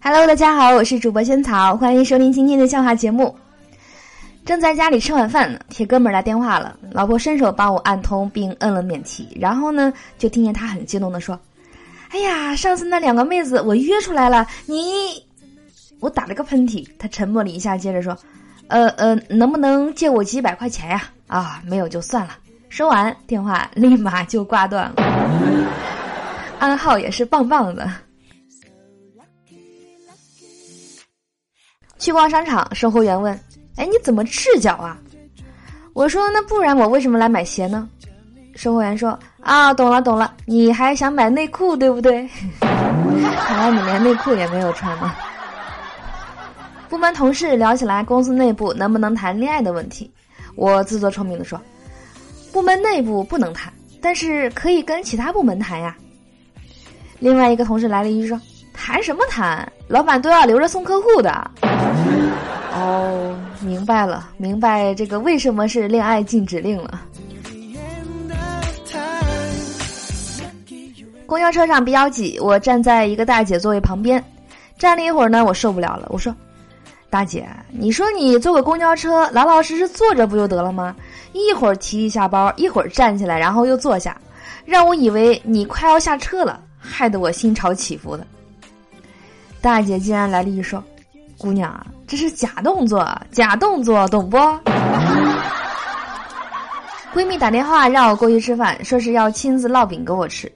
Hello，大家好，我是主播萱草，欢迎收听今天的笑话节目。正在家里吃晚饭呢，铁哥们儿来电话了，老婆伸手帮我按通并摁了免提，然后呢，就听见他很激动的说：“哎呀，上次那两个妹子我约出来了，你……”我打了个喷嚏，他沉默了一下，接着说：“呃呃，能不能借我几百块钱呀？啊，没有就算了。”说完电话立马就挂断了，暗号也是棒棒的。去逛商场，售货员问：“哎，你怎么赤脚啊？”我说：“那不然我为什么来买鞋呢？”售货员说：“啊，懂了懂了，你还想买内裤对不对？看来你连内裤也没有穿呢。”部门同事聊起来公司内部能不能谈恋爱的问题，我自作聪明的说：“部门内部不能谈，但是可以跟其他部门谈呀。”另外一个同事来了一句说。谈什么谈？老板都要留着送客户的。哦，明白了，明白这个为什么是恋爱禁止令了。公交车上比较挤，我站在一个大姐座位旁边，站了一会儿呢，我受不了了，我说：“大姐，你说你坐个公交车，老老实实坐着不就得了吗？一会儿提一下包，一会儿站起来，然后又坐下，让我以为你快要下车了，害得我心潮起伏的。”大姐竟然来了一句说：“姑娘啊，这是假动作，假动作，懂不？”闺蜜打电话让我过去吃饭，说是要亲自烙饼给我吃。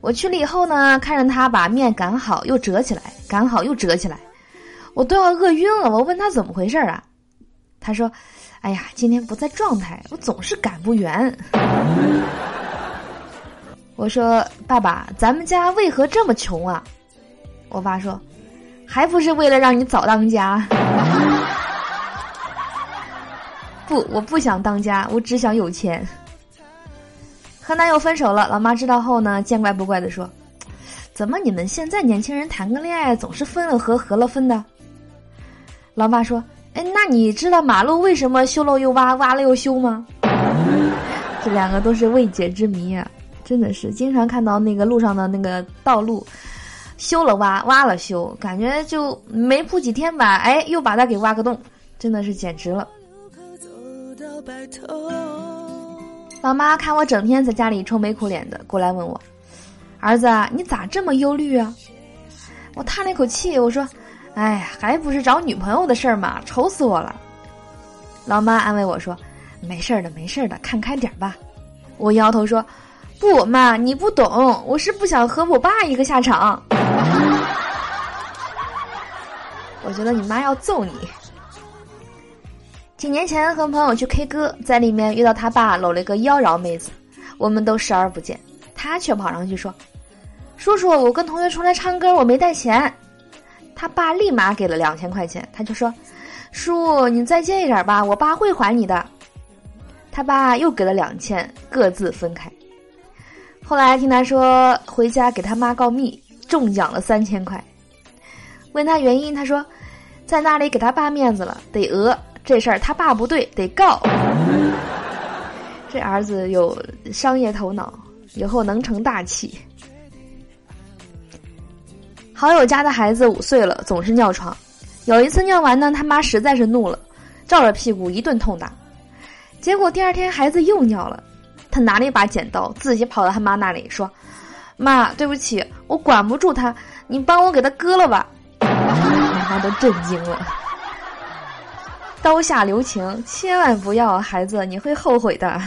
我去了以后呢，看着她把面擀好又折起来，擀好又折起来，我都要饿晕了。我问她怎么回事啊？她说：“哎呀，今天不在状态，我总是擀不圆。”我说：“爸爸，咱们家为何这么穷啊？”我爸说。还不是为了让你早当家？不，我不想当家，我只想有钱。和男友分手了，老妈知道后呢，见怪不怪的说：“怎么你们现在年轻人谈个恋爱总是分了合，合了分的？”老妈说：“哎，那你知道马路为什么修了又挖，挖了又修吗？”这两个都是未解之谜啊！真的是经常看到那个路上的那个道路。修了挖，挖了修，感觉就没铺几天吧，哎，又把它给挖个洞，真的是简直了。老妈看我整天在家里愁眉苦脸的，过来问我：“儿子，你咋这么忧虑啊？”我叹了一口气，我说：“哎，还不是找女朋友的事儿嘛，愁死我了。”老妈安慰我说：“没事儿的，没事儿的，看开点儿吧。”我摇头说。不妈，你不懂，我是不想和我爸一个下场。我觉得你妈要揍你。几年前和朋友去 K 歌，在里面遇到他爸搂了一个妖娆妹子，我们都视而不见，他却跑上去说：“叔叔，我跟同学出来唱歌，我没带钱。”他爸立马给了两千块钱，他就说：“叔，你再借一点吧，我爸会还你的。”他爸又给了两千，各自分开。后来听他说回家给他妈告密，中奖了三千块。问他原因，他说在那里给他爸面子了，得讹这事儿他爸不对，得告。这儿子有商业头脑，以后能成大器。好友家的孩子五岁了，总是尿床。有一次尿完呢，他妈实在是怒了，照着屁股一顿痛打。结果第二天孩子又尿了。他拿了一把剪刀，自己跑到他妈那里说：“妈，对不起，我管不住他，你帮我给他割了吧。”妈妈都震惊了。刀下留情，千万不要，孩子，你会后悔的。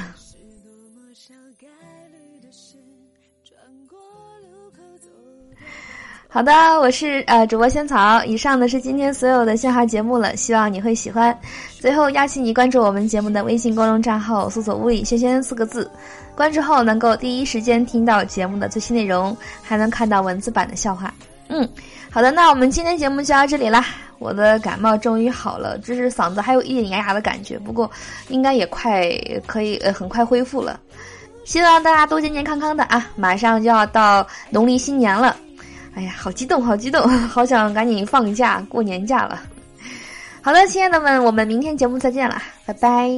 好的，我是呃主播仙草。以上呢是今天所有的笑话节目了，希望你会喜欢。最后邀请你关注我们节目的微信公众账号，搜索“物理轩轩”四个字，关注后能够第一时间听到节目的最新内容，还能看到文字版的笑话。嗯，好的，那我们今天节目就到这里啦。我的感冒终于好了，就是嗓子还有一点哑哑的感觉，不过应该也快可以呃很快恢复了。希望大家都健健康康的啊！马上就要到农历新年了。哎呀，好激动，好激动，好想赶紧放假过年假了。好了，亲爱的们，我们明天节目再见了，拜拜。